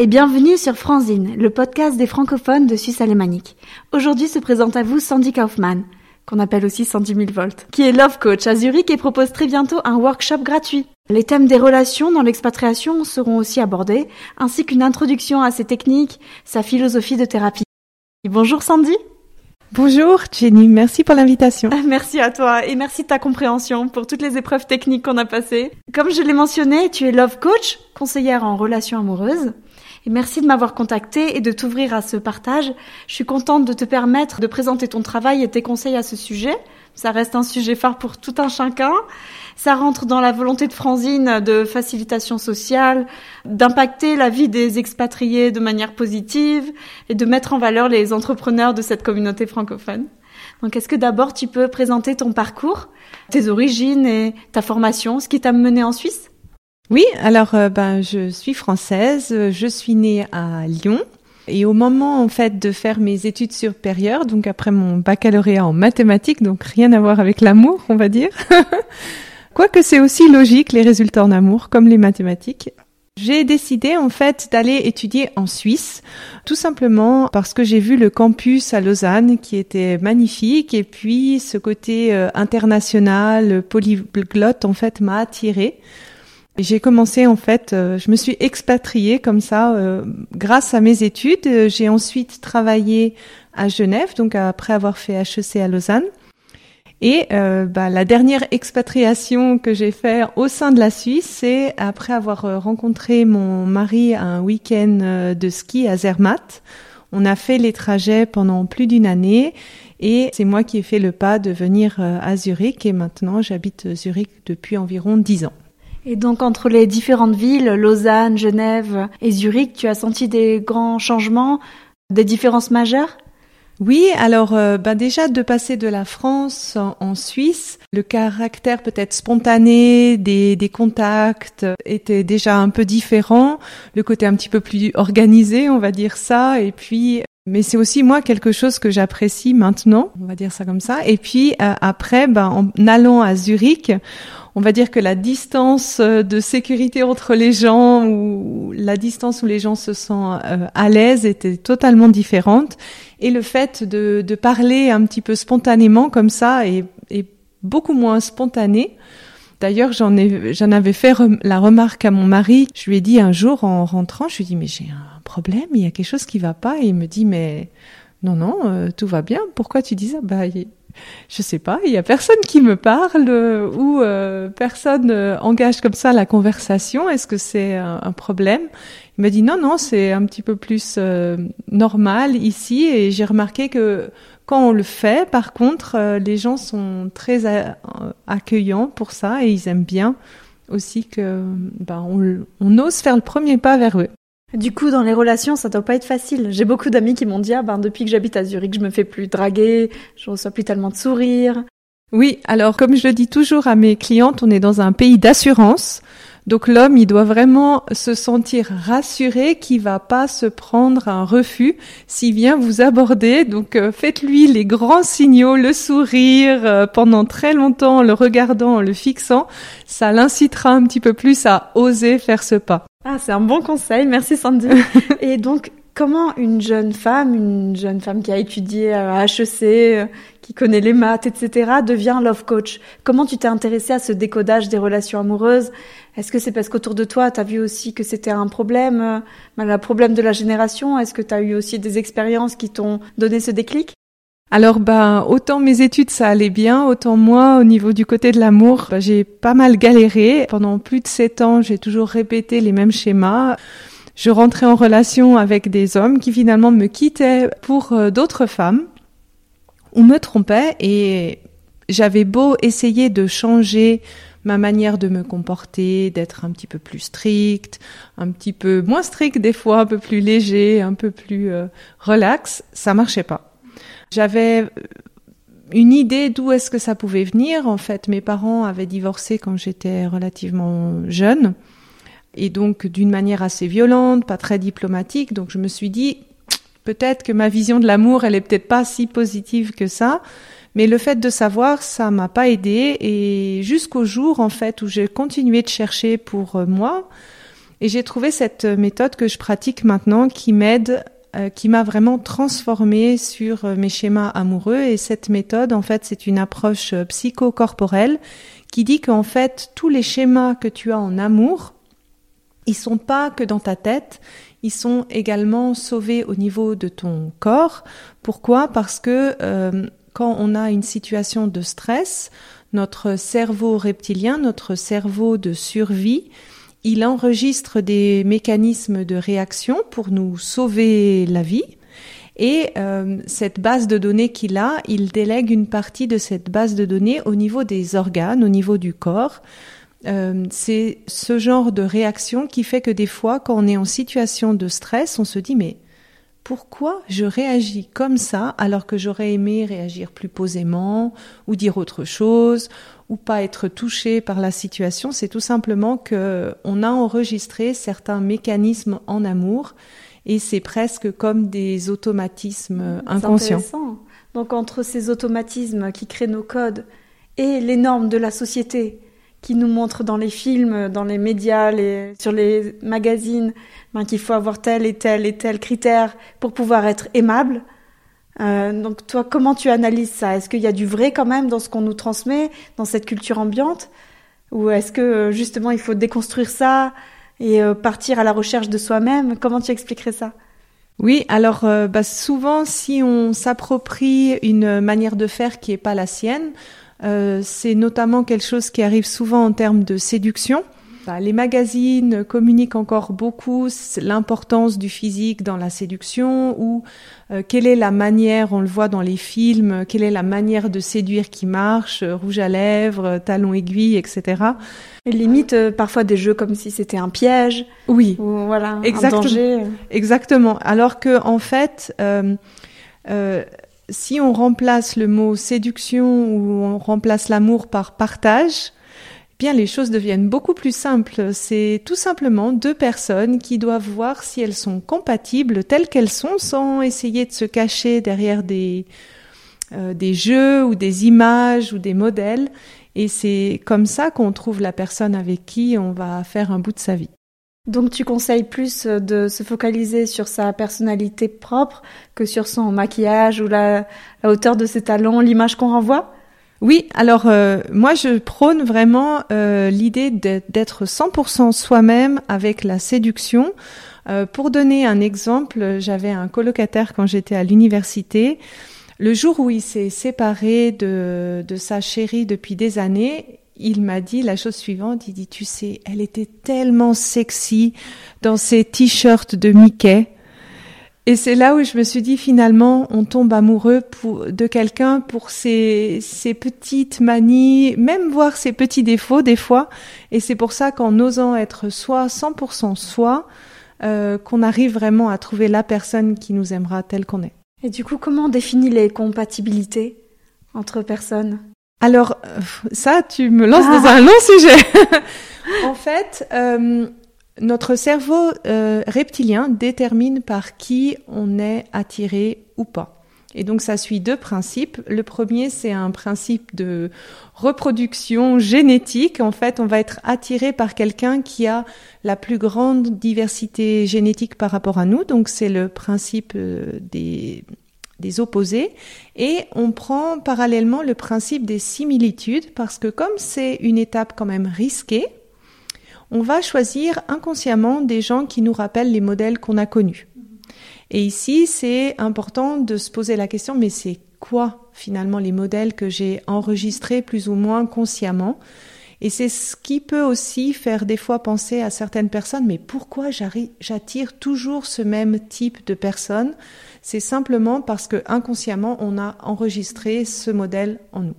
et bienvenue sur Franzine, le podcast des francophones de Suisse alémanique. Aujourd'hui se présente à vous Sandy Kaufmann, qu'on appelle aussi Sandy Milvolt, qui est Love Coach à Zurich et propose très bientôt un workshop gratuit. Les thèmes des relations dans l'expatriation seront aussi abordés, ainsi qu'une introduction à ses techniques, sa philosophie de thérapie. Bonjour Sandy Bonjour Jenny, merci pour l'invitation. Merci à toi et merci de ta compréhension pour toutes les épreuves techniques qu'on a passées. Comme je l'ai mentionné, tu es Love Coach, conseillère en relations amoureuses. Et merci de m'avoir contacté et de t'ouvrir à ce partage. Je suis contente de te permettre de présenter ton travail et tes conseils à ce sujet. Ça reste un sujet phare pour tout un chacun. Ça rentre dans la volonté de Franzine de facilitation sociale, d'impacter la vie des expatriés de manière positive et de mettre en valeur les entrepreneurs de cette communauté francophone. Donc, est-ce que d'abord tu peux présenter ton parcours, tes origines et ta formation, ce qui t'a mené en Suisse? Oui, alors euh, ben je suis française, je suis née à Lyon. Et au moment en fait de faire mes études supérieures, donc après mon baccalauréat en mathématiques, donc rien à voir avec l'amour, on va dire. Quoique c'est aussi logique, les résultats en amour, comme les mathématiques. J'ai décidé en fait d'aller étudier en Suisse, tout simplement parce que j'ai vu le campus à Lausanne qui était magnifique et puis ce côté euh, international, polyglotte en fait m'a attiré. J'ai commencé en fait, euh, je me suis expatriée comme ça euh, grâce à mes études. J'ai ensuite travaillé à Genève, donc après avoir fait HEC à Lausanne. Et euh, bah, la dernière expatriation que j'ai faite au sein de la Suisse, c'est après avoir euh, rencontré mon mari un week-end euh, de ski à Zermatt. On a fait les trajets pendant plus d'une année et c'est moi qui ai fait le pas de venir à Zurich et maintenant j'habite Zurich depuis environ dix ans. Et donc entre les différentes villes, Lausanne, Genève et Zurich, tu as senti des grands changements, des différences majeures? Oui, alors euh, bah déjà de passer de la France en, Suisse, le caractère peut-être spontané des, des contacts était déjà un peu différent, le côté un petit peu plus organisé, on va dire ça, et puis mais c'est aussi moi quelque chose que j'apprécie maintenant, on va dire ça comme ça. Et puis euh, après, ben, en allant à Zurich, on va dire que la distance euh, de sécurité entre les gens ou la distance où les gens se sentent euh, à l'aise était totalement différente. Et le fait de, parler un petit peu spontanément comme ça est, beaucoup moins spontané. D'ailleurs, j'en ai, j'en avais fait la remarque à mon mari. Je lui ai dit un jour en rentrant, je lui ai dit mais j'ai un problème, il y a quelque chose qui va pas. Et il me dit mais non non, euh, tout va bien. Pourquoi tu dis ça? Bah je sais pas, il y a personne qui me parle euh, ou euh, personne euh, engage comme ça la conversation. Est-ce que c'est un, problème? Il m'a dit non, non, c'est un petit peu plus normal ici. Et j'ai remarqué que quand on le fait, par contre, les gens sont très accueillants pour ça et ils aiment bien aussi que ben, on, on ose faire le premier pas vers eux. Du coup, dans les relations, ça doit pas être facile. J'ai beaucoup d'amis qui m'ont dit, ah ben, depuis que j'habite à Zurich, je me fais plus draguer, je reçois plus tellement de sourires. Oui, alors, comme je le dis toujours à mes clientes, on est dans un pays d'assurance. Donc l'homme, il doit vraiment se sentir rassuré qu'il va pas se prendre un refus s'il vient vous aborder. Donc euh, faites-lui les grands signaux, le sourire euh, pendant très longtemps, le regardant, le fixant. Ça l'incitera un petit peu plus à oser faire ce pas. Ah, c'est un bon conseil, merci Sandy. Et donc, comment une jeune femme, une jeune femme qui a étudié à HEC, euh, qui connaît les maths, etc., devient love coach? Comment tu t'es intéressée à ce décodage des relations amoureuses? Est-ce que c'est parce qu'autour de toi, tu as vu aussi que c'était un problème, euh, un problème de la génération? Est-ce que tu as eu aussi des expériences qui t'ont donné ce déclic? Alors ben autant mes études ça allait bien, autant moi au niveau du côté de l'amour, ben, j'ai pas mal galéré. Pendant plus de sept ans, j'ai toujours répété les mêmes schémas. Je rentrais en relation avec des hommes qui finalement me quittaient pour euh, d'autres femmes ou me trompaient et j'avais beau essayer de changer ma manière de me comporter, d'être un petit peu plus stricte, un petit peu moins strict des fois, un peu plus léger, un peu plus euh, relax, ça marchait pas. J'avais une idée d'où est-ce que ça pouvait venir. En fait, mes parents avaient divorcé quand j'étais relativement jeune. Et donc, d'une manière assez violente, pas très diplomatique. Donc, je me suis dit, peut-être que ma vision de l'amour, elle est peut-être pas si positive que ça. Mais le fait de savoir, ça m'a pas aidé. Et jusqu'au jour, en fait, où j'ai continué de chercher pour euh, moi, Et j'ai trouvé cette méthode que je pratique maintenant qui m'aide euh, qui m'a vraiment transformée sur euh, mes schémas amoureux. Et cette méthode, en fait, c'est une approche euh, psychocorporelle qui dit qu'en fait, tous les schémas que tu as en amour, ils sont pas que dans ta tête, ils sont également sauvés au niveau de ton corps. Pourquoi? Parce que quand on a une situation de stress, notre cerveau reptilien, notre cerveau de survie, il enregistre des mécanismes de réaction pour nous sauver la vie. Et euh, cette base de données qu'il a, il délègue une partie de cette base de données au niveau des organes, au niveau du corps. Euh, c'est ce genre de réaction qui fait que des fois, quand on est en situation de stress, on se dit mais pourquoi je réagis comme ça alors que j'aurais aimé réagir plus posément ou dire autre chose ou pas être touché par la situation, c'est tout simplement que on a enregistré certains mécanismes en amour et c'est presque comme des automatismes inconscients. Donc entre ces automatismes qui créent nos codes et les normes de la société qui nous montrent dans les films, dans les médias, sur les magazines, ben, qu'il faut avoir tel et tel et tel critère pour pouvoir être aimable. Euh, donc toi, comment tu analyses ça? Est-ce qu'il y a du vrai quand même dans ce qu'on nous transmet, dans cette culture ambiante? Ou est-ce que euh, justement il faut déconstruire ça et euh, partir à la recherche de soi-même? Comment tu expliquerais ça? Oui, alors bah, souvent si on s'approprie une manière de faire qui est pas la sienne, c'est notamment quelque chose qui arrive souvent en termes de séduction. Bah, les magazines communiquent encore beaucoup l'importance du physique dans la séduction ou euh, quelle est la manière, on le voit dans les films, quelle est la manière de séduire qui marche, euh, rouge à lèvres, euh, talons aiguilles, etc. Et limite parfois des jeux comme si c'était un piège. Oui, ou, voilà, exactement. Un danger. Exactement. Alors que en fait, si on remplace le mot séduction ou on remplace l'amour par partage, bien les choses deviennent beaucoup plus simples. C'est tout simplement deux personnes qui doivent voir si elles sont compatibles telles qu'elles sont sans essayer de se cacher derrière des, euh, des jeux ou des images ou des modèles. Et c'est comme ça qu'on trouve la personne avec qui on va faire un bout de sa vie. Donc tu conseilles plus de se focaliser sur sa personnalité propre que sur son maquillage ou la, la hauteur de ses talons, l'image qu'on renvoie? Oui, alors euh, moi je prône vraiment euh, l'idée d'être 100% soi-même avec la séduction. Euh, pour donner un exemple, j'avais un colocataire quand j'étais à l'université. Le jour où il s'est séparé de, de sa chérie depuis des années, il m'a dit la chose suivante, il dit, tu sais, elle était tellement sexy dans ses t-shirts de Mickey. Et c'est là où je me suis dit finalement, on tombe amoureux pour, de quelqu'un pour ses, petites manies, même voir ses petits défauts des fois. Et c'est pour ça qu'en osant être soi, 100% soi, euh, qu'on arrive vraiment à trouver la personne qui nous aimera telle qu'on est. Et du coup, comment on définit les compatibilités entre personnes? Alors, euh, ça, tu me lances dans ah. un long sujet. en fait, euh, notre cerveau euh, reptilien détermine par qui on est attiré ou pas. Et donc ça suit deux principes. Le premier, c'est un principe de reproduction génétique. En fait, on va être attiré par quelqu'un qui a la plus grande diversité génétique par rapport à nous. Donc c'est le principe des, des opposés. Et on prend parallèlement le principe des similitudes parce que comme c'est une étape quand même risquée, on va choisir inconsciemment des gens qui nous rappellent les modèles qu'on a connus. Et ici, c'est important de se poser la question, mais c'est quoi finalement les modèles que j'ai enregistrés plus ou moins consciemment? Et c'est ce qui peut aussi faire des fois penser à certaines personnes, mais pourquoi j'attire toujours ce même type de personnes? C'est simplement parce que inconsciemment, on a enregistré ce modèle en nous.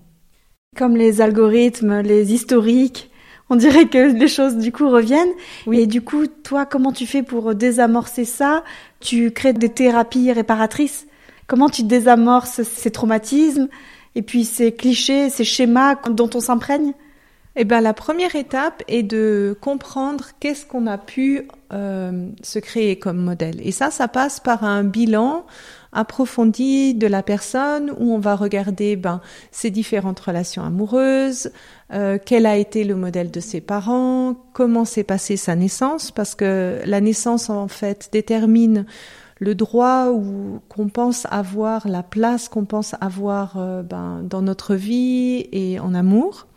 Comme les algorithmes, les historiques, on dirait que les choses du coup reviennent. Oui. Et du coup, toi, comment tu fais pour désamorcer ça? Tu crées des thérapies réparatrices. Comment tu désamorces ces traumatismes? Et puis ces clichés, ces schémas dont on s'imprègne? Eh ben, la première étape est de comprendre qu'est-ce qu'on a pu euh, se créer comme modèle. Et ça, ça passe par un bilan approfondi de la personne où on va regarder ben, ses différentes relations amoureuses, euh, quel a été le modèle de ses parents, comment s'est passée sa naissance, parce que la naissance en fait détermine le droit ou qu'on pense avoir, la place qu'on pense avoir euh, ben, dans notre vie et en amour.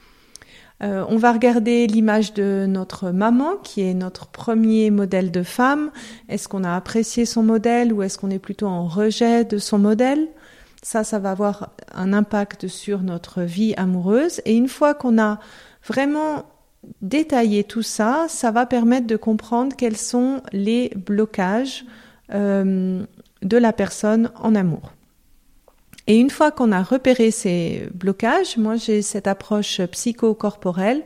Euh, on va regarder l'image de notre maman, qui est notre premier modèle de femme. Est-ce qu'on a apprécié son modèle ou est-ce qu'on est plutôt en rejet de son modèle? Ça, ça va avoir un impact sur notre vie amoureuse. Et une fois qu'on a vraiment détaillé tout ça, ça va permettre de comprendre quels sont les blocages euh, de la personne en amour. Et une fois qu'on a repéré ces blocages, moi j'ai cette approche psychocorporelle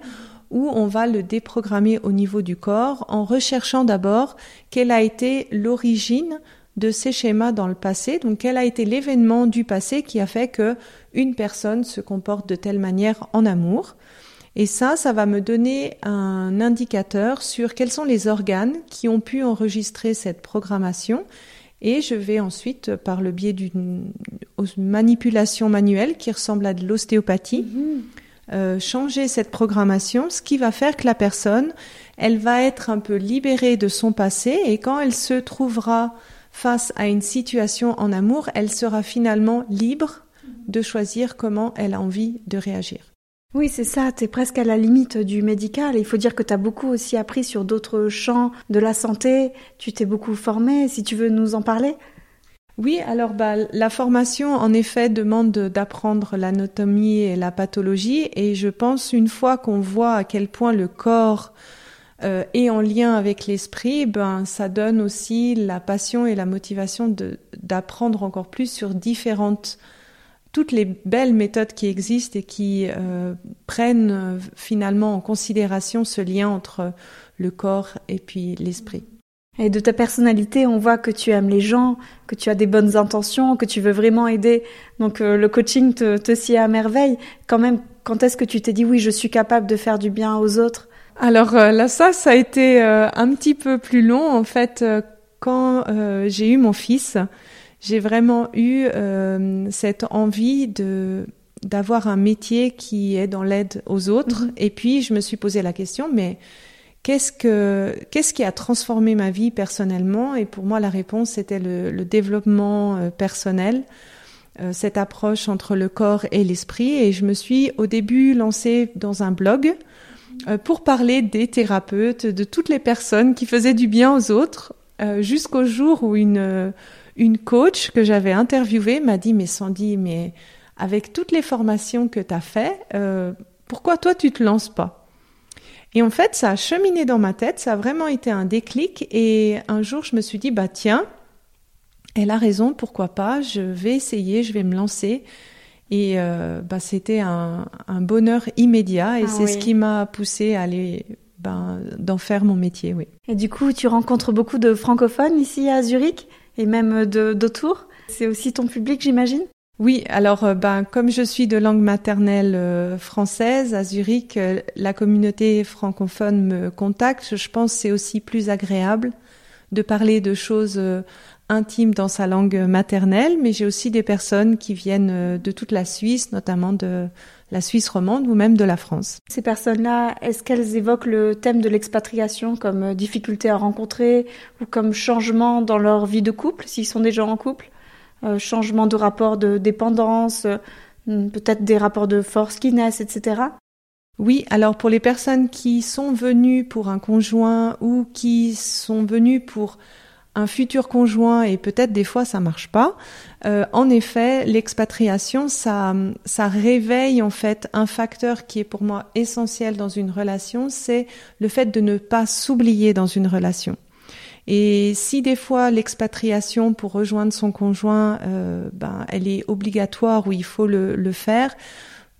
où on va le déprogrammer au niveau du corps en recherchant d'abord quelle a été l'origine de ces schémas dans le passé, donc quel a été l'événement du passé qui a fait que une personne se comporte de telle manière en amour. Et ça, ça va me donner un indicateur sur quels sont les organes qui ont pu enregistrer cette programmation et je vais ensuite, par le biais d'une manipulation manuelle qui ressemble à de l'ostéopathie, mhm. euh, changer cette programmation, ce qui va faire que la personne, elle va être un peu libérée de son passé et quand elle se trouvera face à une situation en amour, elle sera finalement libre de choisir comment elle a envie de réagir. Oui, c'est ça, tu es presque à la limite du médical. Il faut dire que tu as beaucoup aussi appris sur d'autres champs de la santé, tu t'es beaucoup formé, si tu veux nous en parler. Oui, alors bah, la formation, en effet, demande d'apprendre l'anatomie et la pathologie, et je pense une fois qu'on voit à quel point le corps euh, est en lien avec l'esprit, ben ça donne aussi la passion et la motivation d'apprendre encore plus sur différentes toutes les belles méthodes qui existent et qui euh, prennent euh, finalement en considération ce lien entre le corps et puis l'esprit. Et de ta personnalité, on voit que tu aimes les gens, que tu as des bonnes intentions, que tu veux vraiment aider. Donc euh, le coaching te, te sied à merveille. Quand même, quand est-ce que tu t'es dit oui, je suis capable de faire du bien aux autres? Alors là, ça, ça a été un petit peu plus long en fait. quand j'ai eu mon fils, j'ai vraiment eu euh, cette envie de d'avoir un métier qui est dans l'aide aux autres. Mhm. Et puis je me suis posé la question, mais qu'est-ce que qu'est-ce qui a transformé ma vie personnellement? Et pour moi, la réponse c'était le, le, développement euh, personnel, euh, cette approche entre le corps et l'esprit. Et je me suis au début lancée dans un blog pour parler des thérapeutes, de toutes les personnes qui faisaient du bien aux autres, jusqu'au jour où une une coach que j'avais interviewée m'a dit, mais Sandy, mais avec toutes les formations que tu as fait, euh, pourquoi toi tu te lances pas? Et en fait, ça a cheminé dans ma tête, ça a vraiment été un déclic. Et un jour, je me suis dit, bah tiens, elle a raison, pourquoi pas Je vais essayer, je vais me lancer. Et euh, bah, c'était un, bonheur immédiat et ah c'est ce qui m'a poussé à aller ben, d'en faire mon métier, oui. Et du coup, tu rencontres beaucoup de francophones ici à Zurich? Et même d'autour. C'est aussi ton public, j'imagine? Oui, alors euh, ben comme je suis de langue maternelle euh, française à Zurich, euh, la communauté francophone me contacte. Je pense c'est aussi plus agréable de parler de choses intimes dans sa langue maternelle, mais j'ai aussi des personnes qui viennent de toute la Suisse, notamment de la Suisse romande ou même de la France. Ces personnes-là, est-ce qu'elles évoquent le thème de l'expatriation comme euh, difficulté à rencontrer ou comme changement dans leur vie de couple, s'ils sont déjà en couple? Euh, Changement de rapport de dépendance, euh, peut-être des rapports de force qui naissent, etc. Oui, alors pour les personnes qui sont venues pour un conjoint ou qui sont venues pour un futur conjoint et peut-être des fois ça marche pas. Euh, en effet, l'expatriation, ça, ça réveille en fait un facteur qui est pour moi essentiel dans une relation, c'est le fait de ne pas s'oublier dans une relation. Et si des fois l'expatriation pour rejoindre son conjoint, euh, ben, elle est obligatoire ou il faut le, le faire,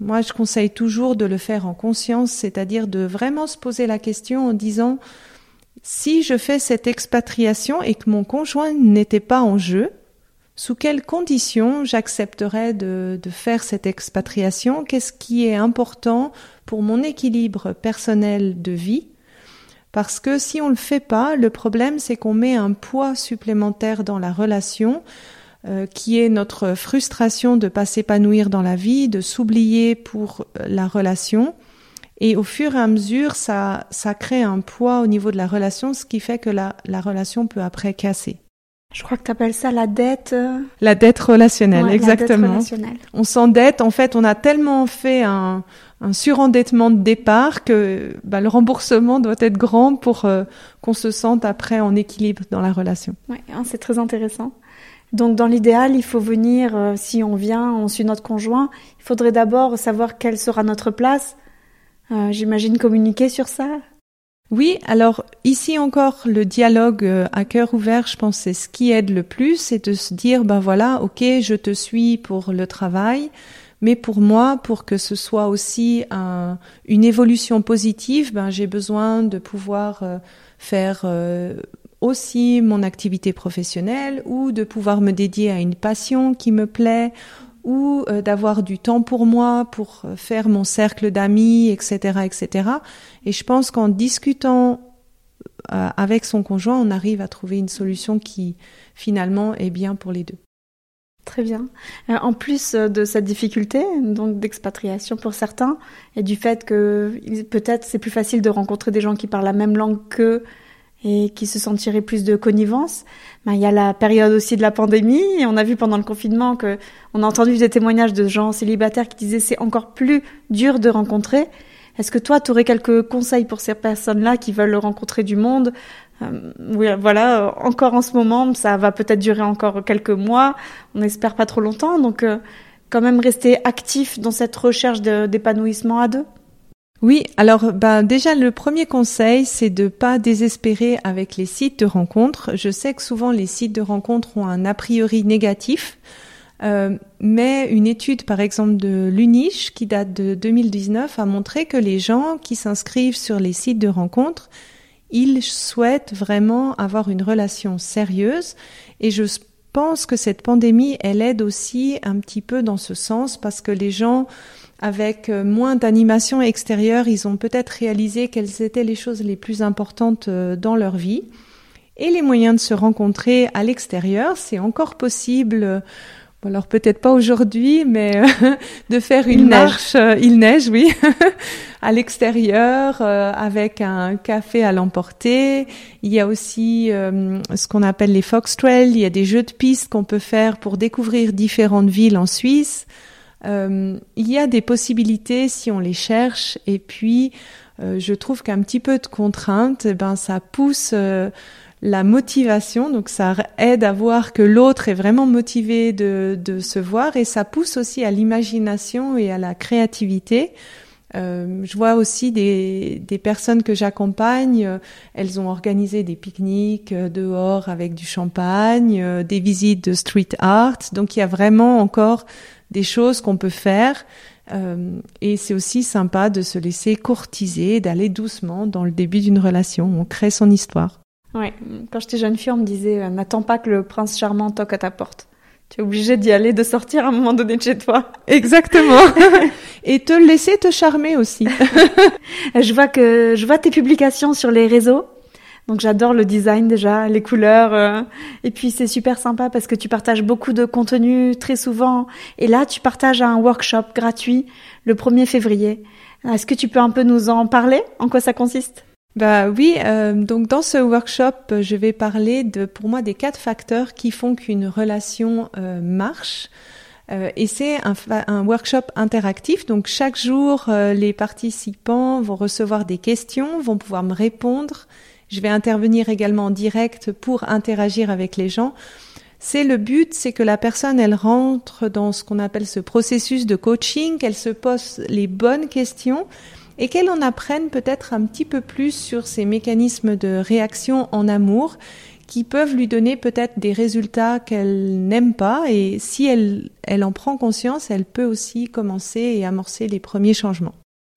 moi je conseille toujours de le faire en conscience, c'est-à-dire de vraiment se poser la question en disant si je fais cette expatriation et que mon conjoint n'était pas en jeu, sous quelles conditions j'accepterais de, faire cette expatriation, qu'est-ce qui est important pour mon équilibre personnel de vie? Parce que si on le fait pas, le problème c'est qu'on met un poids supplémentaire dans la relation, euh, qui est notre frustration de pas s'épanouir dans la vie, de s'oublier pour euh, la relation. Et au fur et à mesure, ça, ça crée un poids au niveau de la relation, ce qui fait que la, la relation peut après casser. Je crois que tu appelles ça la dette. Euh, la dette relationnelle, exactement. La dette relationnelle. On s'endette, en fait, on a tellement fait un, un surendettement de départ que bah, le remboursement doit être grand pour euh, qu'on se sente après en équilibre dans la relation. Oui, hein, c'est très intéressant. Donc dans l'idéal, il faut venir, euh, si on vient, on suit notre conjoint, il faudrait d'abord savoir quelle sera notre place. J'imagine communiquer sur ça. Oui, alors ici encore, le dialogue euh, à cœur ouvert, je pense, c'est ce qui aide le plus, c'est de se dire, ben voilà, ok, je te suis pour le travail, mais pour moi, pour que ce soit aussi une évolution positive, ben j'ai besoin de pouvoir euh, faire euh, aussi mon activité professionnelle ou de pouvoir me dédier à une passion qui me plaît ou euh, d'avoir du temps pour moi, pour euh, faire mon cercle d'amis, etc., etc. Et je pense qu'en discutant euh, avec son conjoint, on arrive à trouver une solution qui finalement est bien pour les deux. Très bien. en plus de cette difficulté, donc d'expatriation pour certains, et du fait que peut-être c'est plus facile de rencontrer des gens qui parlent la même langue qu'eux et qui se sentiraient plus de connivence. Ben, il y a la période aussi de la pandémie et on a vu pendant le confinement que on a entendu des témoignages de gens célibataires qui disaient c'est encore plus dur de rencontrer. Est-ce que toi, tu aurais quelques conseils pour ces personnes-là qui veulent rencontrer du monde? Euh, Oui, voilà, encore en ce moment, ça va peut-être durer encore quelques mois. On n'espère pas trop longtemps, donc euh, quand même rester actif dans cette recherche d'épanouissement à deux. Oui, alors ben déjà le premier conseil, c'est de pas désespérer avec les sites de rencontres. Je sais que souvent les sites de rencontres ont un a priori négatif, euh, mais une étude par exemple de l'UNICH qui date de 2019 a montré que les gens qui s'inscrivent sur les sites de rencontres, ils souhaitent vraiment avoir une relation sérieuse et je pense que cette pandémie, elle aide aussi un petit peu dans ce sens parce que les gens avec euh, moins d'animation extérieure, ils ont peut-être réalisé quelles étaient les choses les plus importantes euh, dans leur vie. Et les moyens de se rencontrer à l'extérieur, c'est encore possible. Euh, alors peut-être pas aujourd'hui, mais de faire une marche, il neige, oui, à l'extérieur avec un café à l'emporter. Il y a aussi ce qu'on appelle les fox trails. Il y a des jeux de piste qu'on peut faire pour découvrir différentes villes en Suisse. Euh, il y a des possibilités si on les cherche et puis euh, je trouve qu'un petit peu de contrainte, eh ben ça pousse euh, la motivation, donc ça aide à voir que l'autre est vraiment motivé de, de, se voir et ça pousse aussi à l'imagination et à la créativité. Euh, je vois aussi des, des personnes que j'accompagne, elles ont organisé des pique-niques dehors avec du champagne, des visites de street art, donc il y a vraiment encore des choses qu'on peut faire. Euh, et c'est aussi sympa de se laisser courtiser, d'aller doucement dans le début d'une relation. On crée son histoire. Ouais, quand j'étais jeune fille, on me disait euh, n'attends pas que le prince charmant toque à ta porte. Tu es obligé d'y aller, de sortir à un moment donné de chez toi. Exactement. et te laisser te charmer aussi. je vois que je vois tes publications sur les réseaux donc j'adore le design déjà, les couleurs. Euh, et puis c'est super sympa parce que tu partages beaucoup de contenu très souvent. Et là, tu partages un workshop gratuit le 1er février. Est-ce que tu peux un peu nous en parler? En quoi ça consiste? Bah oui, euh, donc dans ce workshop, je vais parler de, pour moi, des quatre facteurs qui font qu'une relation euh, marche. et c'est un, un, workshop interactif, donc chaque jour, les participants vont recevoir des questions, vont pouvoir me répondre je vais intervenir également en direct pour interagir avec les gens. C'est le but, c'est que la personne, elle rentre dans ce qu'on appelle ce processus de coaching, qu'elle se pose les bonnes questions et qu'elle en apprenne peut-être un petit peu plus sur ces mécanismes de réaction en amour qui peuvent lui donner peut-être des résultats qu'elle n'aime pas. Et si elle, elle en prend conscience, elle peut aussi commencer et amorcer les premiers changements.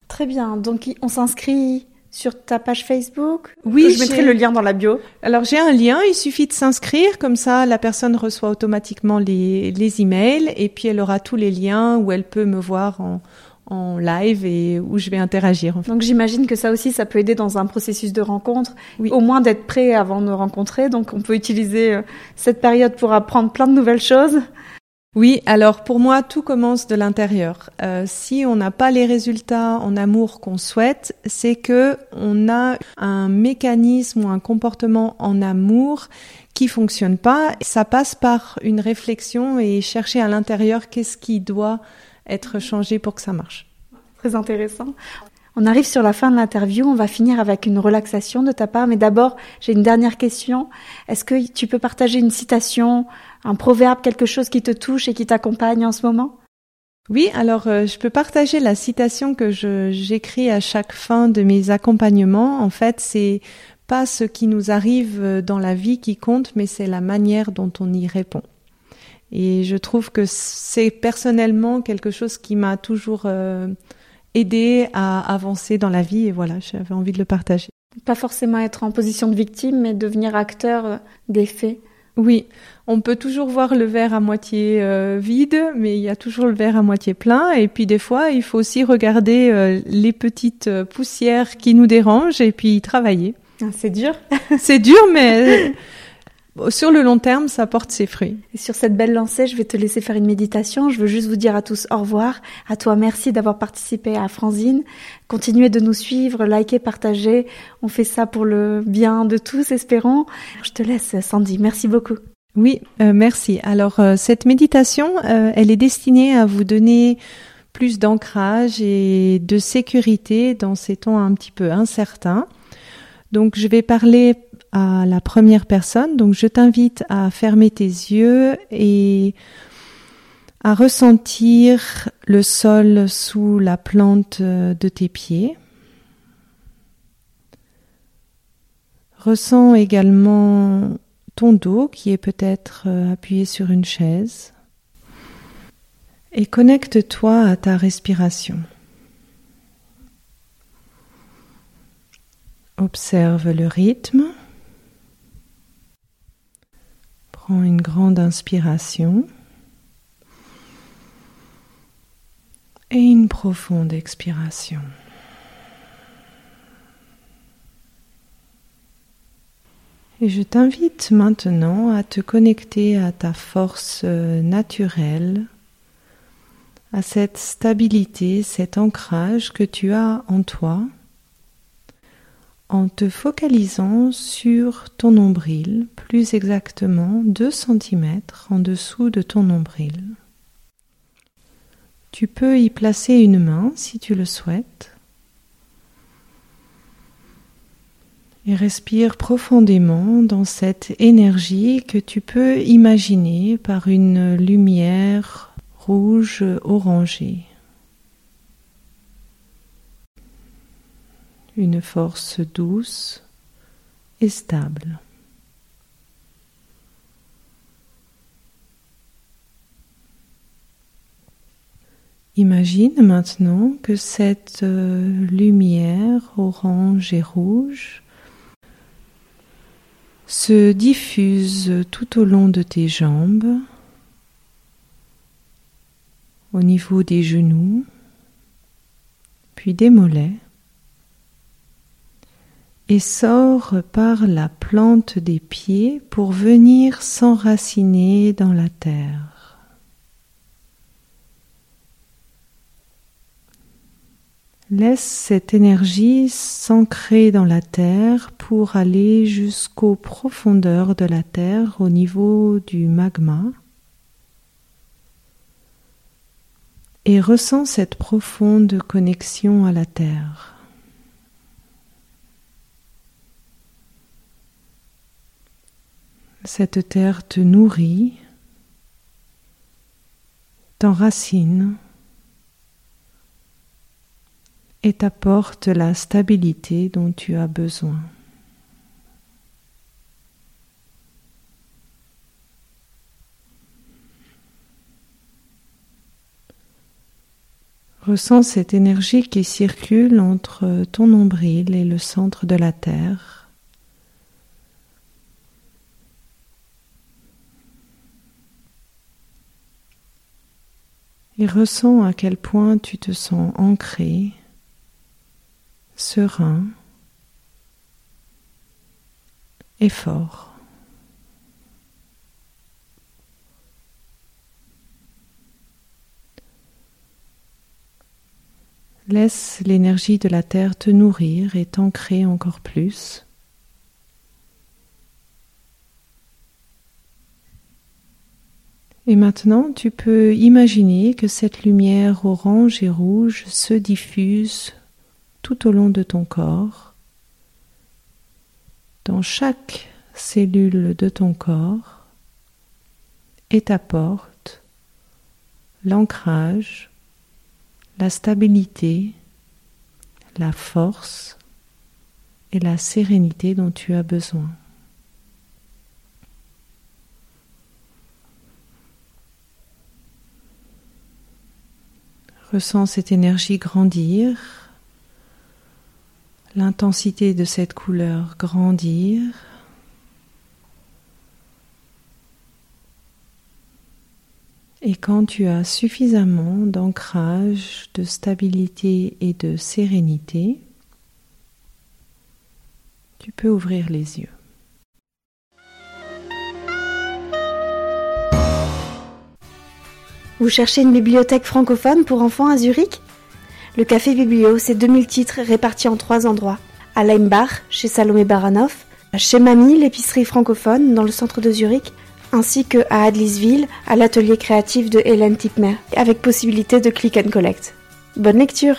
Très bien, donc on s'inscrit sur ta page Facebook. Oui, je mettrai le lien dans la bio. Alors j'ai un lien, il suffit de s'inscrire, comme ça la personne reçoit automatiquement les, les emails et puis elle aura tous les liens où elle peut me voir en, en live et où je vais interagir. Donc j'imagine que ça aussi, ça peut aider dans un processus de rencontre, Oui. au moins d'être prêt avant de rencontrer. Donc on peut utiliser euh, cette période pour apprendre plein de nouvelles choses. Oui, alors pour moi, tout commence de l'intérieur. Euh, si on n'a pas les résultats en amour qu'on souhaite, c'est que on a un mécanisme ou un comportement en amour qui fonctionne pas. Ça passe par une réflexion et chercher à l'intérieur qu'est-ce qui doit être changé pour que ça marche. Très intéressant. On arrive sur la fin de l'interview, on va finir avec une relaxation de ta part, mais d'abord, j'ai une dernière question. Est-ce que tu peux partager une citation, un proverbe, quelque chose qui te touche et qui t'accompagne en ce moment? Oui, alors euh, je peux partager la citation que j'écris à chaque fin de mes accompagnements. En fait, c'est pas ce qui nous arrive euh, dans la vie qui compte, mais c'est la manière dont on y répond. Et je trouve que c'est personnellement quelque chose qui m'a toujours euh, aidé à avancer dans la vie et voilà, j'avais envie de le partager. Pas forcément être en position de victime, mais devenir acteur euh, des faits. Oui, on peut toujours voir le verre à moitié euh, vide, mais il y a toujours le verre à moitié plein. Et puis des fois, il faut aussi regarder euh, les petites poussières qui nous dérangent et puis y travailler. Ah, C'est dur. C'est dur, mais sur le long terme, ça porte ses fruits. Et sur cette belle lancée, je vais te laisser faire une méditation. Je veux juste vous dire à tous au revoir. À toi, merci d'avoir participé à Franzine. Continuez de nous suivre, liker, partager. On fait ça pour le bien de tous, espérons. Je te laisse, Sandy. Merci beaucoup. Oui, euh, merci. Alors euh, cette méditation, euh, elle est destinée à vous donner plus d'ancrage et de sécurité dans ces temps un petit peu incertains. Donc je vais parler à la première personne. Donc je t'invite à fermer tes yeux et à ressentir le sol sous la plante euh, de tes pieds. Ressens également ton dos qui est peut-être euh, appuyé sur une chaise et connecte-toi à ta respiration. Observe le rythme. Une grande inspiration et une profonde expiration. Et je t'invite maintenant à te connecter à ta force euh, naturelle, à cette stabilité, cet ancrage que tu as en toi, en te focalisant sur ton nombril, plus exactement 2 cm en dessous de ton nombril. Tu peux y placer une main si tu le souhaites. Et respire profondément dans cette énergie que tu peux imaginer par une lumière rouge orangée. Une force douce et stable. Imagine maintenant que cette euh, lumière orange et rouge se diffuse tout au long de tes jambes, au niveau des genoux, puis des mollets, et sort par la plante des pieds pour venir s'enraciner dans la terre. Laisse cette énergie s'ancrer dans la terre pour aller jusqu'aux profondeurs de la terre au niveau du magma et ressens cette profonde connexion à la terre. Cette terre te nourrit, t'enracine et t'apporte la stabilité dont tu as besoin. Ressens cette énergie qui circule entre ton nombril et le centre de la Terre. Et ressens à quel point tu te sens ancré, serein et fort. Laisse l'énergie de la terre te nourrir et t'ancrer encore plus. Et maintenant, tu peux imaginer que cette lumière orange et rouge se diffuse tout au long de ton corps, dans chaque cellule de ton corps, et t'apporte l'ancrage la stabilité, la force et la sérénité dont tu as besoin. Ressens cette énergie grandir, l'intensité de cette couleur grandir. Et quand tu as suffisamment d'ancrage, de stabilité et de sérénité, tu peux ouvrir les yeux. Vous cherchez une bibliothèque francophone pour enfants à Zurich? Le Café Biblio, c'est 2000 titres répartis en trois endroits. À Leimbach, chez Salomé Baranov, chez Mamie, l'épicerie francophone, dans le centre de Zurich, ainsi que à Adlisville, à l'atelier créatif de Hélène Tipmer, avec possibilité de click and collect. Bonne lecture